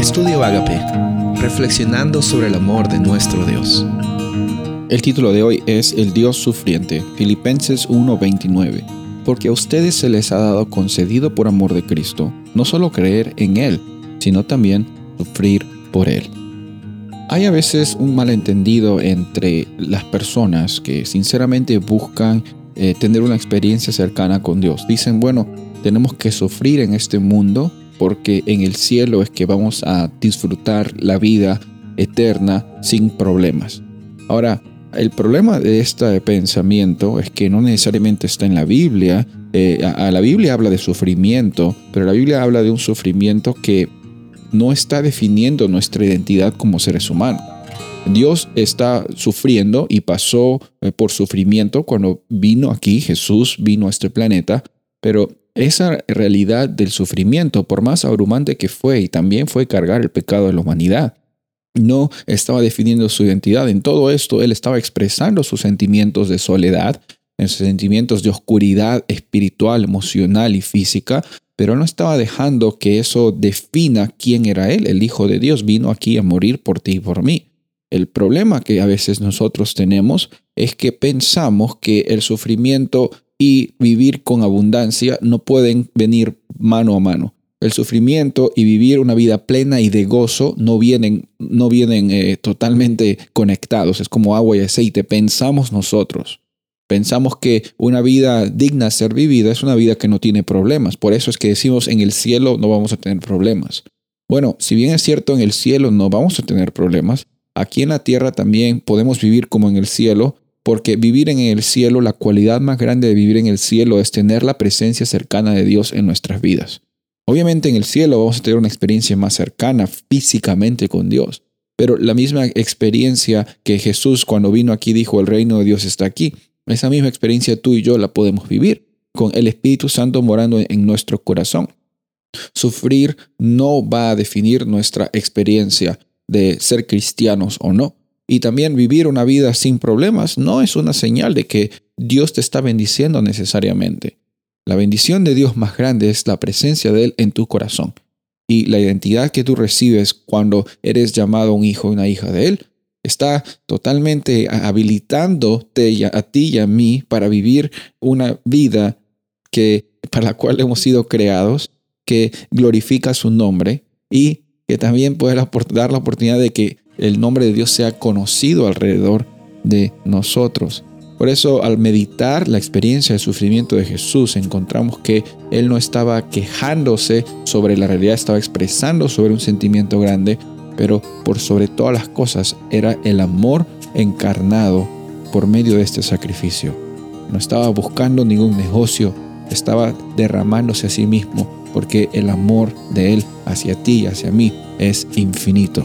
Estudio Agape, reflexionando sobre el amor de nuestro Dios. El título de hoy es El Dios sufriente, Filipenses 1:29. Porque a ustedes se les ha dado concedido por amor de Cristo, no solo creer en Él, sino también sufrir por Él. Hay a veces un malentendido entre las personas que sinceramente buscan eh, tener una experiencia cercana con Dios. Dicen, bueno, tenemos que sufrir en este mundo porque en el cielo es que vamos a disfrutar la vida eterna sin problemas. Ahora, el problema de este pensamiento es que no necesariamente está en la Biblia. Eh, a, la Biblia habla de sufrimiento, pero la Biblia habla de un sufrimiento que no está definiendo nuestra identidad como seres humanos. Dios está sufriendo y pasó eh, por sufrimiento cuando vino aquí, Jesús vino a este planeta, pero esa realidad del sufrimiento, por más abrumante que fue y también fue cargar el pecado de la humanidad, no estaba definiendo su identidad. En todo esto, él estaba expresando sus sentimientos de soledad, sus sentimientos de oscuridad espiritual, emocional y física, pero no estaba dejando que eso defina quién era él. El Hijo de Dios vino aquí a morir por ti y por mí. El problema que a veces nosotros tenemos es que pensamos que el sufrimiento y vivir con abundancia no pueden venir mano a mano. El sufrimiento y vivir una vida plena y de gozo no vienen, no vienen eh, totalmente conectados. Es como agua y aceite. Pensamos nosotros. Pensamos que una vida digna de ser vivida es una vida que no tiene problemas. Por eso es que decimos en el cielo no vamos a tener problemas. Bueno, si bien es cierto en el cielo no vamos a tener problemas, aquí en la tierra también podemos vivir como en el cielo, porque vivir en el cielo, la cualidad más grande de vivir en el cielo es tener la presencia cercana de Dios en nuestras vidas. Obviamente en el cielo vamos a tener una experiencia más cercana físicamente con Dios, pero la misma experiencia que Jesús cuando vino aquí dijo el reino de Dios está aquí, esa misma experiencia tú y yo la podemos vivir con el Espíritu Santo morando en nuestro corazón. Sufrir no va a definir nuestra experiencia de ser cristianos o no y también vivir una vida sin problemas no es una señal de que Dios te está bendiciendo necesariamente. La bendición de Dios más grande es la presencia de Él en tu corazón. Y la identidad que tú recibes cuando eres llamado un hijo o una hija de Él está totalmente habilitándote a ti y a mí para vivir una vida que, para la cual hemos sido creados, que glorifica su nombre y que también puede dar la oportunidad de que el nombre de Dios sea conocido alrededor de nosotros. Por eso al meditar la experiencia de sufrimiento de Jesús encontramos que Él no estaba quejándose sobre la realidad, estaba expresando sobre un sentimiento grande, pero por sobre todas las cosas era el amor encarnado por medio de este sacrificio. No estaba buscando ningún negocio, estaba derramándose a sí mismo, porque el amor de Él hacia ti y hacia mí es infinito.